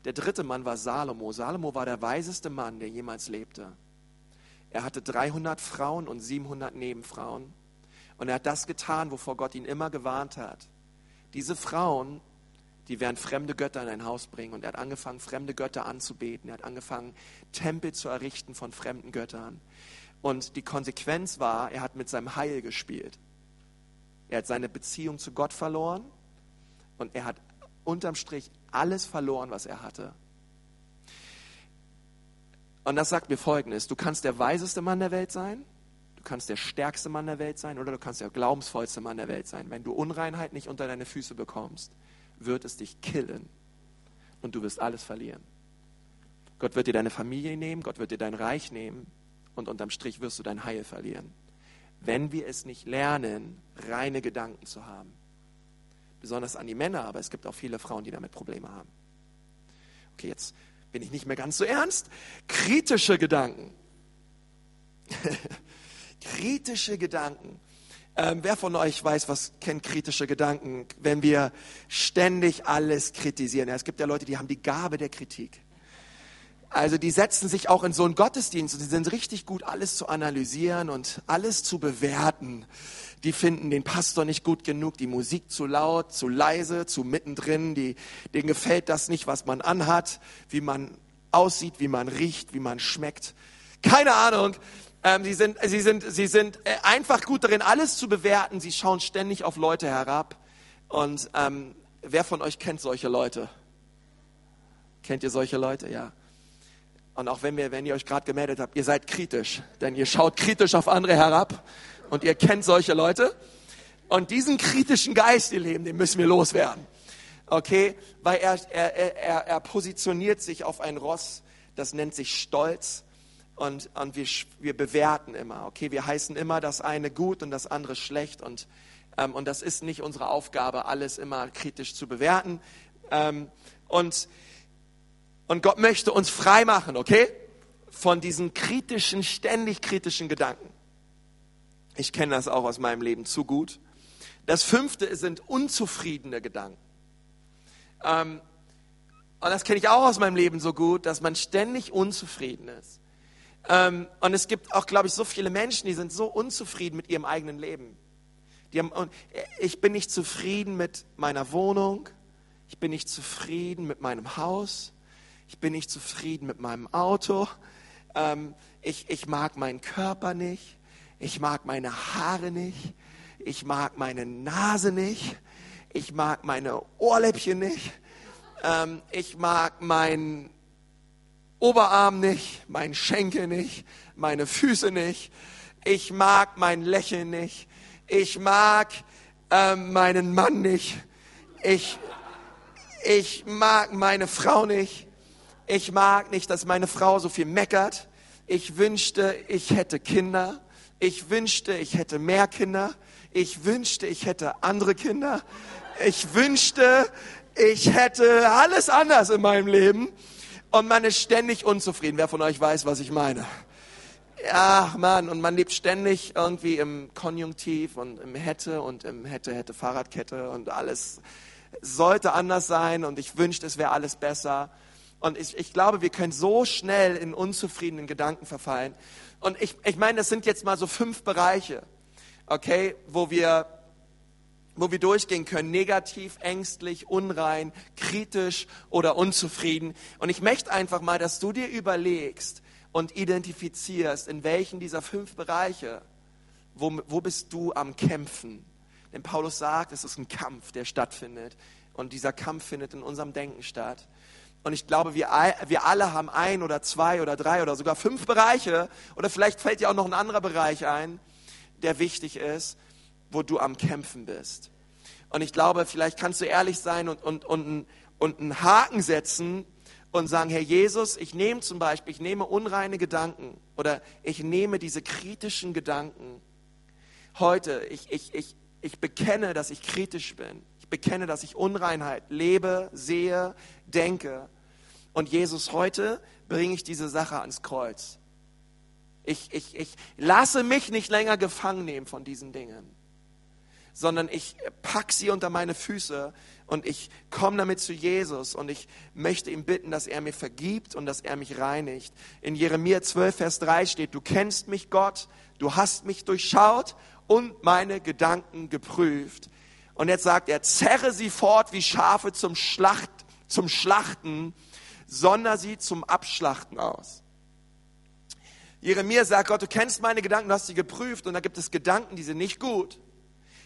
Der dritte Mann war Salomo. Salomo war der weiseste Mann, der jemals lebte. Er hatte 300 Frauen und 700 Nebenfrauen. Und er hat das getan, wovor Gott ihn immer gewarnt hat. Diese Frauen, die werden fremde Götter in ein Haus bringen. Und er hat angefangen, fremde Götter anzubeten. Er hat angefangen, Tempel zu errichten von fremden Göttern. Und die Konsequenz war, er hat mit seinem Heil gespielt. Er hat seine Beziehung zu Gott verloren und er hat unterm Strich alles verloren, was er hatte. Und das sagt mir Folgendes, du kannst der weiseste Mann der Welt sein, du kannst der stärkste Mann der Welt sein oder du kannst der glaubensvollste Mann der Welt sein. Wenn du Unreinheit nicht unter deine Füße bekommst, wird es dich killen und du wirst alles verlieren. Gott wird dir deine Familie nehmen, Gott wird dir dein Reich nehmen, und unterm Strich wirst du dein Heil verlieren. Wenn wir es nicht lernen, reine Gedanken zu haben. Besonders an die Männer, aber es gibt auch viele Frauen, die damit Probleme haben. Okay, jetzt bin ich nicht mehr ganz so ernst. Kritische Gedanken. *laughs* kritische Gedanken. Ähm, wer von euch weiß, was kennt kritische Gedanken, wenn wir ständig alles kritisieren? Ja, es gibt ja Leute, die haben die Gabe der Kritik. Also die setzen sich auch in so einen Gottesdienst und die sind richtig gut, alles zu analysieren und alles zu bewerten. Die finden den Pastor nicht gut genug, die Musik zu laut, zu leise, zu mittendrin. Die, denen gefällt das nicht, was man anhat, wie man aussieht, wie man riecht, wie man schmeckt. Keine Ahnung. Ähm, sie sind, sie sind, sie sind äh, einfach gut darin, alles zu bewerten. Sie schauen ständig auf Leute herab. Und ähm, wer von euch kennt solche Leute? Kennt ihr solche Leute? Ja. Und auch wenn, wir, wenn ihr euch gerade gemeldet habt, ihr seid kritisch, denn ihr schaut kritisch auf andere herab und ihr kennt solche Leute. Und diesen kritischen Geist, ihr Leben, den müssen wir loswerden. Okay? Weil er, er, er, er positioniert sich auf ein Ross, das nennt sich Stolz. Und, und wir, wir bewerten immer. Okay? Wir heißen immer das eine gut und das andere schlecht. Und, ähm, und das ist nicht unsere Aufgabe, alles immer kritisch zu bewerten. Ähm, und und Gott möchte uns frei machen, okay? Von diesen kritischen, ständig kritischen Gedanken. Ich kenne das auch aus meinem Leben zu gut. Das fünfte sind unzufriedene Gedanken. Ähm, und das kenne ich auch aus meinem Leben so gut, dass man ständig unzufrieden ist. Ähm, und es gibt auch, glaube ich, so viele Menschen, die sind so unzufrieden mit ihrem eigenen Leben. Die haben, ich bin nicht zufrieden mit meiner Wohnung. Ich bin nicht zufrieden mit meinem Haus ich bin nicht zufrieden mit meinem Auto, ähm, ich, ich mag meinen Körper nicht, ich mag meine Haare nicht, Ich mag meine Nase nicht. Ich mag meine Ohrläppchen nicht. Ähm, ich mag meinen Oberarm nicht, meinen Schenkel nicht, meine Füße nicht. Ich mag mein Lächeln nicht. Ich mag ähm, meinen Mann nicht. Ich, ich mag meine Frau nicht. Ich mag nicht, dass meine Frau so viel meckert. Ich wünschte, ich hätte Kinder. Ich wünschte, ich hätte mehr Kinder. Ich wünschte, ich hätte andere Kinder. Ich wünschte, ich hätte alles anders in meinem Leben. Und man ist ständig unzufrieden. Wer von euch weiß, was ich meine? Ja, Mann, und man lebt ständig irgendwie im Konjunktiv und im Hätte und im Hätte, Hätte, Fahrradkette und alles sollte anders sein und ich wünschte, es wäre alles besser. Und ich, ich glaube, wir können so schnell in unzufriedenen Gedanken verfallen. Und ich, ich meine, das sind jetzt mal so fünf Bereiche, okay, wo wir, wo wir durchgehen können. Negativ, ängstlich, unrein, kritisch oder unzufrieden. Und ich möchte einfach mal, dass du dir überlegst und identifizierst, in welchen dieser fünf Bereiche, wo, wo bist du am Kämpfen. Denn Paulus sagt, es ist ein Kampf, der stattfindet. Und dieser Kampf findet in unserem Denken statt. Und ich glaube, wir, wir alle haben ein oder zwei oder drei oder sogar fünf Bereiche. Oder vielleicht fällt dir auch noch ein anderer Bereich ein, der wichtig ist, wo du am Kämpfen bist. Und ich glaube, vielleicht kannst du ehrlich sein und, und, und, und einen Haken setzen und sagen, Herr Jesus, ich nehme zum Beispiel, ich nehme unreine Gedanken oder ich nehme diese kritischen Gedanken heute. Ich, ich, ich, ich bekenne, dass ich kritisch bin. Bekenne, dass ich Unreinheit lebe, sehe, denke. Und Jesus, heute bringe ich diese Sache ans Kreuz. Ich, ich, ich lasse mich nicht länger gefangen nehmen von diesen Dingen, sondern ich pack sie unter meine Füße und ich komme damit zu Jesus und ich möchte ihn bitten, dass er mir vergibt und dass er mich reinigt. In Jeremia 12, Vers 3 steht, du kennst mich Gott, du hast mich durchschaut und meine Gedanken geprüft. Und jetzt sagt er, zerre sie fort wie Schafe zum, Schlacht, zum Schlachten, sonder sie zum Abschlachten aus. Jeremia sagt, Gott, du kennst meine Gedanken, du hast sie geprüft und da gibt es Gedanken, die sind nicht gut.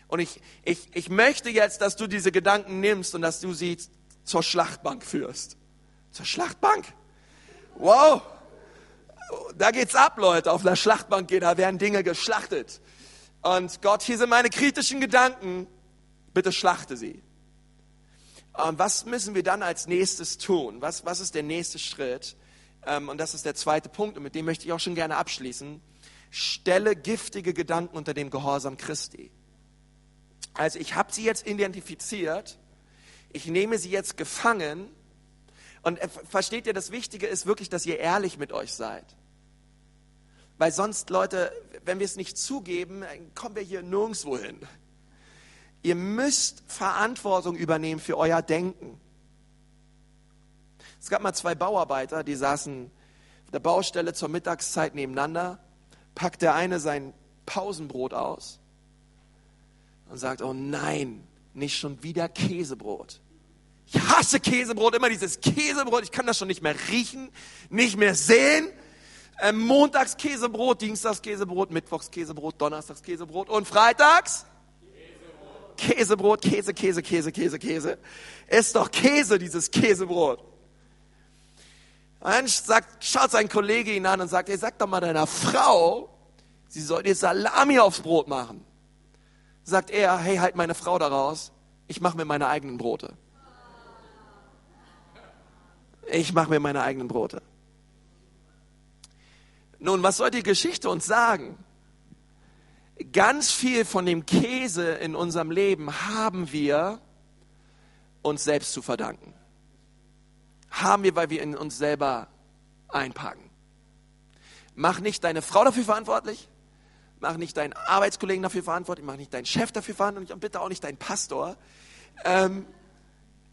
Und ich, ich, ich möchte jetzt, dass du diese Gedanken nimmst und dass du sie zur Schlachtbank führst. Zur Schlachtbank? Wow! Da geht's ab, Leute. Auf der Schlachtbank gehen, da werden Dinge geschlachtet. Und Gott, hier sind meine kritischen Gedanken. Bitte schlachte sie. Und was müssen wir dann als nächstes tun? Was, was ist der nächste Schritt? Ähm, und das ist der zweite Punkt, und mit dem möchte ich auch schon gerne abschließen. Stelle giftige Gedanken unter dem Gehorsam Christi. Also ich habe sie jetzt identifiziert, ich nehme sie jetzt gefangen. Und äh, versteht ihr, das Wichtige ist wirklich, dass ihr ehrlich mit euch seid. Weil sonst, Leute, wenn wir es nicht zugeben, kommen wir hier nirgendwo hin. Ihr müsst Verantwortung übernehmen für euer Denken. Es gab mal zwei Bauarbeiter, die saßen auf der Baustelle zur Mittagszeit nebeneinander, packt der eine sein Pausenbrot aus und sagt, oh nein, nicht schon wieder Käsebrot. Ich hasse Käsebrot, immer dieses Käsebrot, ich kann das schon nicht mehr riechen, nicht mehr sehen. Ähm, montags Käsebrot, Dienstags Käsebrot, Mittwochs Käsebrot, Donnerstags Käsebrot und Freitags Käsebrot, Käse, Käse, Käse, Käse, Käse. Ist doch Käse, dieses Käsebrot. Dann sagt, schaut sein Kollege ihn an und sagt, ey, sag doch mal deiner Frau, sie soll dir Salami aufs Brot machen. Sagt er, hey, halt meine Frau da raus, ich mache mir meine eigenen Brote. Ich mache mir meine eigenen Brote. Nun, was soll die Geschichte uns sagen? Ganz viel von dem Käse in unserem Leben haben wir uns selbst zu verdanken. Haben wir, weil wir in uns selber einpacken. Mach nicht deine Frau dafür verantwortlich, mach nicht deinen Arbeitskollegen dafür verantwortlich, mach nicht deinen Chef dafür verantwortlich und bitte auch nicht deinen Pastor. Ähm,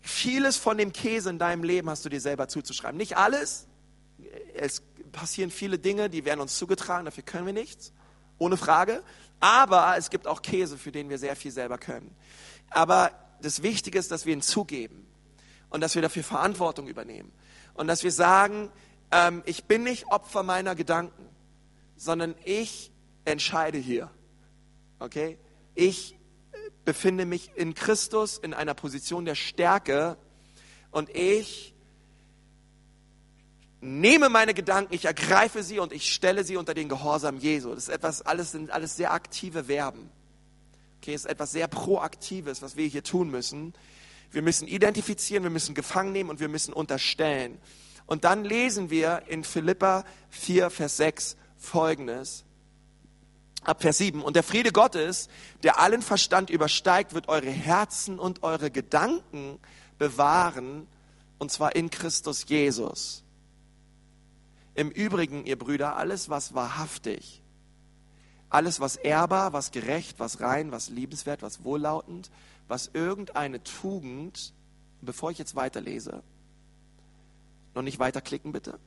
vieles von dem Käse in deinem Leben hast du dir selber zuzuschreiben. Nicht alles. Es passieren viele Dinge, die werden uns zugetragen, dafür können wir nichts. Ohne Frage. Aber es gibt auch Käse, für den wir sehr viel selber können. Aber das Wichtige ist, dass wir ihn zugeben und dass wir dafür Verantwortung übernehmen und dass wir sagen, ähm, ich bin nicht Opfer meiner Gedanken, sondern ich entscheide hier. Okay? ich befinde mich in Christus in einer Position der Stärke und ich nehme meine Gedanken, ich ergreife sie und ich stelle sie unter den Gehorsam Jesu. Das ist etwas, alles sind alles sehr aktive Verben. Okay, ist etwas sehr Proaktives, was wir hier tun müssen. Wir müssen identifizieren, wir müssen gefangen nehmen und wir müssen unterstellen. Und dann lesen wir in Philippa 4, Vers 6 folgendes. Ab Vers 7. Und der Friede Gottes, der allen Verstand übersteigt, wird eure Herzen und eure Gedanken bewahren, und zwar in Christus Jesus. Im Übrigen, ihr Brüder, alles, was wahrhaftig, alles, was ehrbar, was gerecht, was rein, was liebenswert, was wohllautend, was irgendeine Tugend, bevor ich jetzt weiterlese, noch nicht weiterklicken bitte,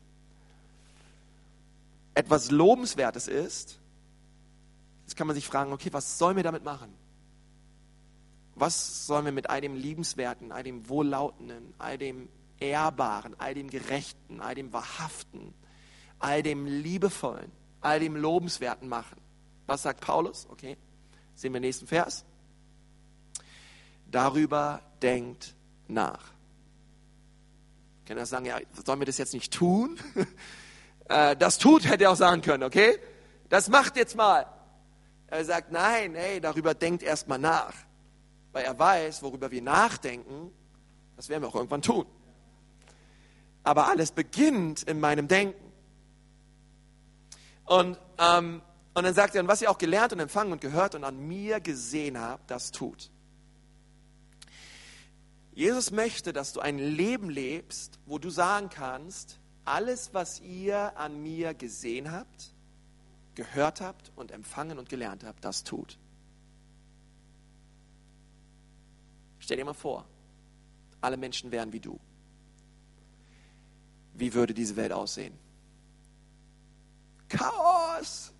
etwas Lobenswertes ist, jetzt kann man sich fragen, okay, was sollen wir damit machen? Was sollen wir mit all dem Liebenswerten, all dem Wohllautenden, all dem Ehrbaren, all dem Gerechten, all dem Wahrhaften, all dem Liebevollen, all dem Lobenswerten machen? Was sagt Paulus? Okay, sehen wir nächsten Vers. Darüber denkt nach. Kann er sagen, ja, sollen wir das jetzt nicht tun? *laughs* Äh, das tut, hätte er auch sagen können, okay? Das macht jetzt mal. Er sagt, nein, hey, darüber denkt erst mal nach weil er weiß, worüber wir nachdenken, das werden wir auch irgendwann tun. Aber alles beginnt in meinem Denken. Und, ähm, und dann sagt er, und was ihr auch gelernt und empfangen und gehört und an mir gesehen habt, das tut. Jesus möchte, dass du ein Leben lebst, wo du sagen kannst, alles, was ihr an mir gesehen habt, gehört habt und empfangen und gelernt habt, das tut. Stell dir mal vor, alle Menschen wären wie du. Wie würde diese Welt aussehen? Chaos!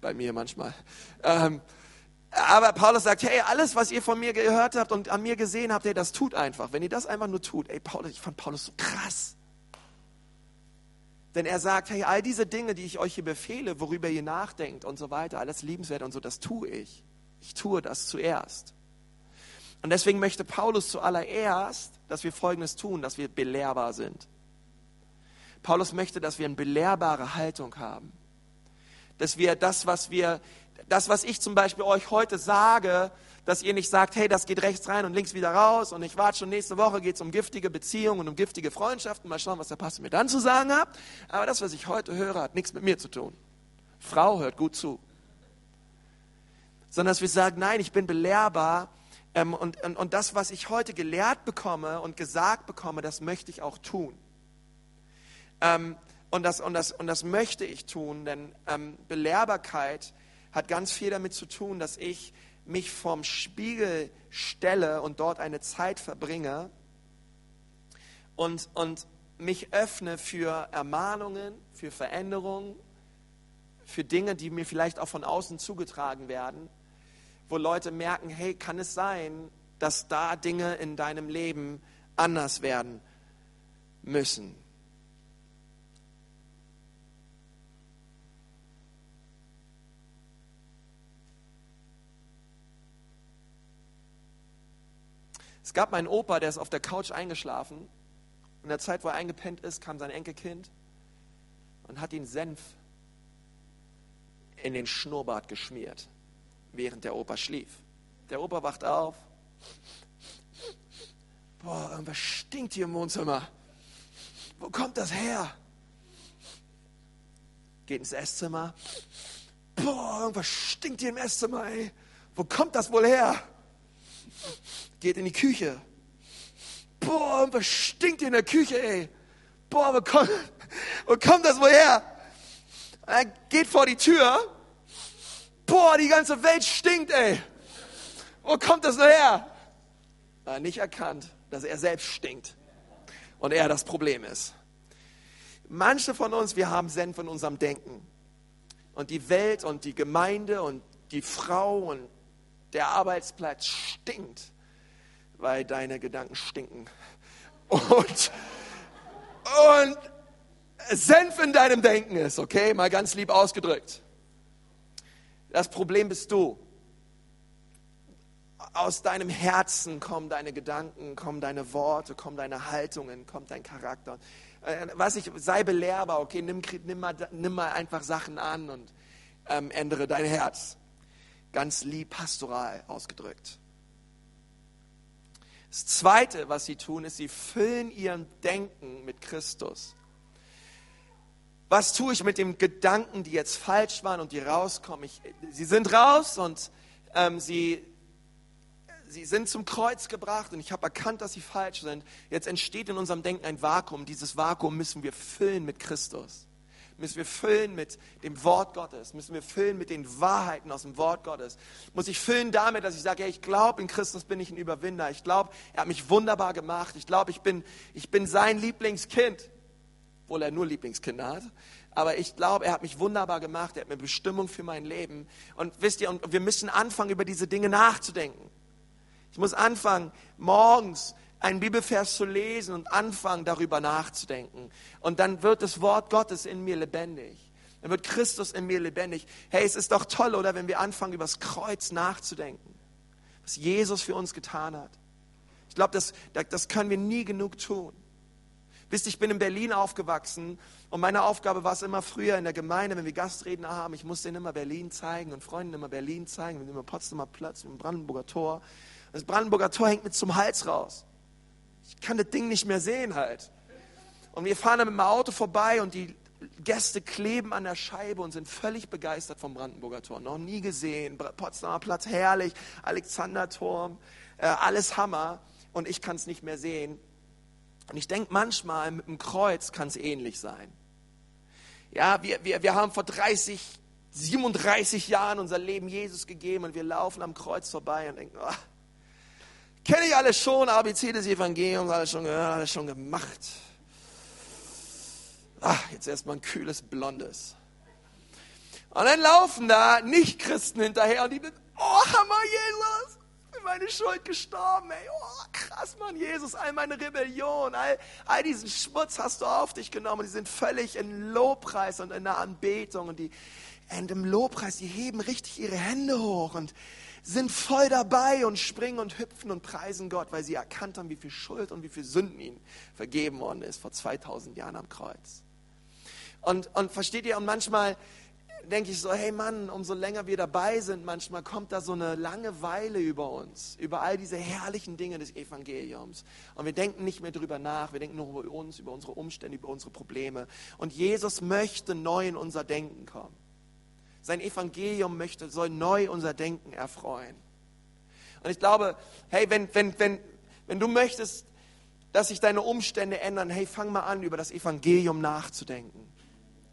Bei mir manchmal. Ähm, aber Paulus sagt, hey, alles, was ihr von mir gehört habt und an mir gesehen habt, hey, das tut einfach. Wenn ihr das einfach nur tut, ey, Paulus, ich fand Paulus so krass. Denn er sagt, hey, all diese Dinge, die ich euch hier befehle, worüber ihr nachdenkt und so weiter, alles liebenswert und so, das tue ich. Ich tue das zuerst. Und deswegen möchte Paulus zuallererst, dass wir Folgendes tun, dass wir belehrbar sind. Paulus möchte, dass wir eine belehrbare Haltung haben. Dass wir das, was wir, das, was ich zum Beispiel euch heute sage, dass ihr nicht sagt, hey, das geht rechts rein und links wieder raus und ich warte schon nächste Woche, geht es um giftige Beziehungen und um giftige Freundschaften. Mal schauen, was der Pastor mir dann zu sagen hat. Aber das, was ich heute höre, hat nichts mit mir zu tun. Frau hört gut zu. Sondern dass wir sagen, nein, ich bin belehrbar ähm, und, und, und das, was ich heute gelehrt bekomme und gesagt bekomme, das möchte ich auch tun. Ähm, und, das, und, das, und das möchte ich tun, denn ähm, Belehrbarkeit hat ganz viel damit zu tun, dass ich mich vorm Spiegel stelle und dort eine Zeit verbringe und, und mich öffne für Ermahnungen, für Veränderungen, für Dinge, die mir vielleicht auch von außen zugetragen werden wo Leute merken, hey, kann es sein, dass da Dinge in deinem Leben anders werden müssen? Es gab meinen Opa, der ist auf der Couch eingeschlafen. In der Zeit, wo er eingepennt ist, kam sein Enkelkind und hat ihn Senf in den Schnurrbart geschmiert während der Opa schlief. Der Opa wacht auf. Boah, irgendwas stinkt hier im Wohnzimmer. Wo kommt das her? Geht ins Esszimmer. Boah, irgendwas stinkt hier im Esszimmer, ey. Wo kommt das wohl her? Geht in die Küche. Boah, irgendwas stinkt in der Küche, ey. Boah, wo kommt, wo kommt das wohl her? Er geht vor die Tür boah, die ganze Welt stinkt, ey. Wo kommt das nur her? Er nicht erkannt, dass er selbst stinkt und er das Problem ist. Manche von uns, wir haben Senf in unserem Denken. Und die Welt und die Gemeinde und die Frau und der Arbeitsplatz stinkt, weil deine Gedanken stinken. Und, und Senf in deinem Denken ist, okay? Mal ganz lieb ausgedrückt. Das Problem bist du. aus deinem Herzen kommen deine Gedanken, kommen deine Worte, kommen deine Haltungen, kommt dein Charakter. Äh, was ich, sei belehrbar, okay, nimm, nimm, mal, nimm mal einfach Sachen an und ähm, ändere dein Herz. Ganz lieb pastoral ausgedrückt. Das Zweite, was sie tun, ist, sie füllen ihren Denken mit Christus. Was tue ich mit den Gedanken, die jetzt falsch waren und die rauskommen? Ich, sie sind raus und ähm, sie, sie sind zum Kreuz gebracht und ich habe erkannt, dass sie falsch sind. Jetzt entsteht in unserem Denken ein Vakuum. Dieses Vakuum müssen wir füllen mit Christus. Müssen wir füllen mit dem Wort Gottes. Müssen wir füllen mit den Wahrheiten aus dem Wort Gottes. Muss ich füllen damit, dass ich sage, hey, ich glaube, in Christus bin ich ein Überwinder. Ich glaube, er hat mich wunderbar gemacht. Ich glaube, ich bin, ich bin sein Lieblingskind. Obwohl er nur Lieblingskinder hat. Aber ich glaube, er hat mich wunderbar gemacht. Er hat mir Bestimmung für mein Leben. Und wisst ihr, und wir müssen anfangen, über diese Dinge nachzudenken. Ich muss anfangen, morgens einen Bibelvers zu lesen und anfangen, darüber nachzudenken. Und dann wird das Wort Gottes in mir lebendig. Dann wird Christus in mir lebendig. Hey, es ist doch toll, oder, wenn wir anfangen, über das Kreuz nachzudenken. Was Jesus für uns getan hat. Ich glaube, das, das können wir nie genug tun. Wisst ihr, ich bin in Berlin aufgewachsen und meine Aufgabe war es immer früher in der Gemeinde, wenn wir Gastredner haben, ich musste ihnen immer Berlin zeigen und Freunden immer Berlin zeigen, wir immer Potsdamer Platz, im Brandenburger Tor. Das Brandenburger Tor hängt mir zum Hals raus. Ich kann das Ding nicht mehr sehen halt. Und wir fahren dann mit dem Auto vorbei und die Gäste kleben an der Scheibe und sind völlig begeistert vom Brandenburger Tor. Noch nie gesehen. Potsdamer Platz herrlich, Alexanderturm, äh, alles Hammer. Und ich kann es nicht mehr sehen. Und ich denke manchmal, mit dem Kreuz kann es ähnlich sein. Ja, wir, wir, wir haben vor 30, 37 Jahren unser Leben Jesus gegeben und wir laufen am Kreuz vorbei und denken, oh, kenne ich alles schon, ABC des Evangeliums, alles schon gehört, alles schon gemacht. Ach, jetzt erstmal ein kühles Blondes. Und dann laufen da Nicht-Christen hinterher und die sind, oh Hammer, Jesus, für meine Schuld gestorben, ey, oh krass, Mann, Jesus, all meine Rebellion, all, all diesen Schmutz hast du auf dich genommen. Die sind völlig in Lobpreis und in der Anbetung und die, und im Lobpreis, die heben richtig ihre Hände hoch und sind voll dabei und springen und hüpfen und preisen Gott, weil sie erkannt haben, wie viel Schuld und wie viel Sünden ihnen vergeben worden ist vor 2000 Jahren am Kreuz. Und, und versteht ihr, und manchmal denke ich so, hey Mann, umso länger wir dabei sind, manchmal kommt da so eine Langeweile über uns, über all diese herrlichen Dinge des Evangeliums. Und wir denken nicht mehr drüber nach, wir denken nur über uns, über unsere Umstände, über unsere Probleme. Und Jesus möchte neu in unser Denken kommen. Sein Evangelium möchte, soll neu unser Denken erfreuen. Und ich glaube, hey, wenn, wenn, wenn, wenn du möchtest, dass sich deine Umstände ändern, hey, fang mal an, über das Evangelium nachzudenken.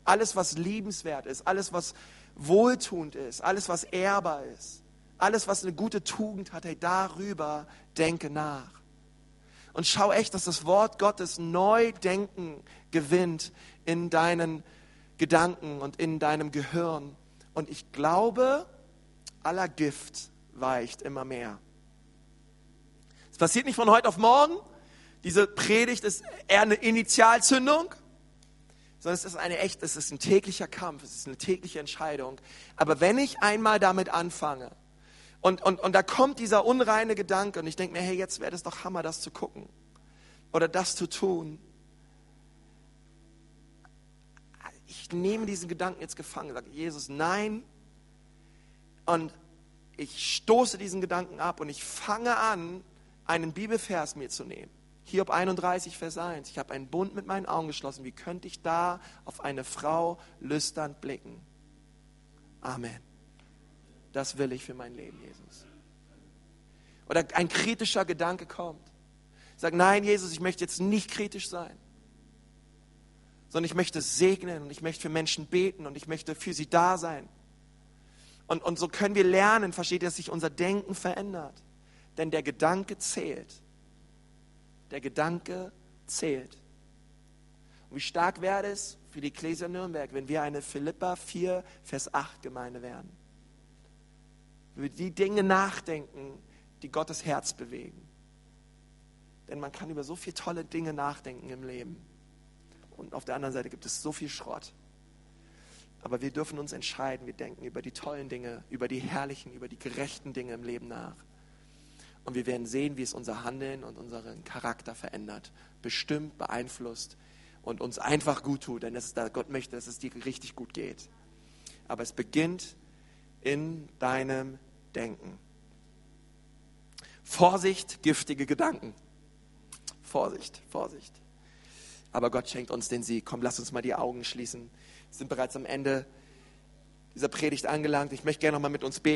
Alles, was liebenswert ist, alles, was wohltuend ist, alles, was ehrbar ist, alles, was eine gute Tugend hat, hey, darüber denke nach. Und schau echt, dass das Wort Gottes Neudenken gewinnt in deinen Gedanken und in deinem Gehirn. Und ich glaube, aller Gift weicht immer mehr. Es passiert nicht von heute auf morgen. Diese Predigt ist eher eine Initialzündung sondern es ist eine echt, es ist ein täglicher Kampf, es ist eine tägliche Entscheidung. Aber wenn ich einmal damit anfange und, und, und da kommt dieser unreine Gedanke und ich denke mir, hey, jetzt wäre es doch Hammer, das zu gucken oder das zu tun. Ich nehme diesen Gedanken jetzt gefangen, sage Jesus, nein. Und ich stoße diesen Gedanken ab und ich fange an, einen Bibelvers mir zu nehmen Hiob 31, Vers 1. Ich habe einen Bund mit meinen Augen geschlossen. Wie könnte ich da auf eine Frau lüsternd blicken? Amen. Das will ich für mein Leben, Jesus. Oder ein kritischer Gedanke kommt. Sag, nein, Jesus, ich möchte jetzt nicht kritisch sein, sondern ich möchte segnen und ich möchte für Menschen beten und ich möchte für sie da sein. Und, und so können wir lernen, versteht ihr, dass sich unser Denken verändert. Denn der Gedanke zählt. Der Gedanke zählt. Und wie stark wäre es für die Ecclesia Nürnberg, wenn wir eine Philippa 4, Vers 8 Gemeinde wären? Über die Dinge nachdenken, die Gottes Herz bewegen. Denn man kann über so viele tolle Dinge nachdenken im Leben. Und auf der anderen Seite gibt es so viel Schrott. Aber wir dürfen uns entscheiden, wir denken über die tollen Dinge, über die herrlichen, über die gerechten Dinge im Leben nach. Und wir werden sehen, wie es unser Handeln und unseren Charakter verändert, bestimmt, beeinflusst und uns einfach gut tut, denn ist, Gott möchte, dass es dir richtig gut geht. Aber es beginnt in deinem Denken. Vorsicht, giftige Gedanken. Vorsicht, Vorsicht. Aber Gott schenkt uns den Sieg. Komm, lass uns mal die Augen schließen. Wir sind bereits am Ende dieser Predigt angelangt. Ich möchte gerne noch mal mit uns beten.